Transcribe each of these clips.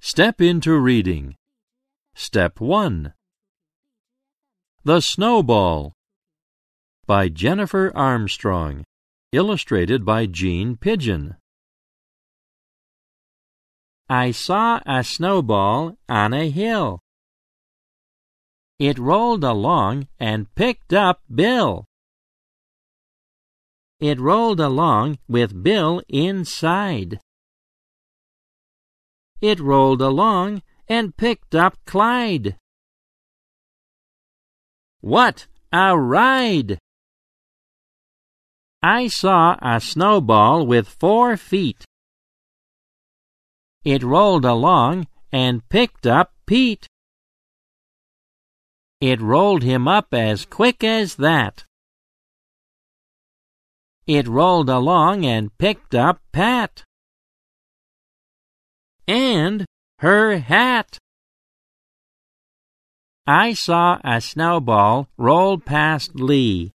Step into reading. Step 1 The Snowball by Jennifer Armstrong. Illustrated by Jean Pidgeon. I saw a snowball on a hill. It rolled along and picked up Bill. It rolled along with Bill inside. It rolled along and picked up Clyde. What a ride! I saw a snowball with four feet. It rolled along and picked up Pete. It rolled him up as quick as that. It rolled along and picked up Pat. And her hat. I saw a snowball roll past Lee.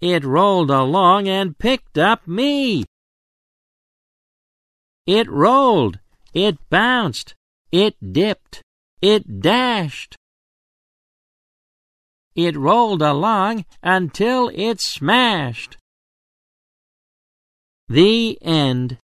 It rolled along and picked up me. It rolled, it bounced, it dipped, it dashed. It rolled along until it smashed. The end.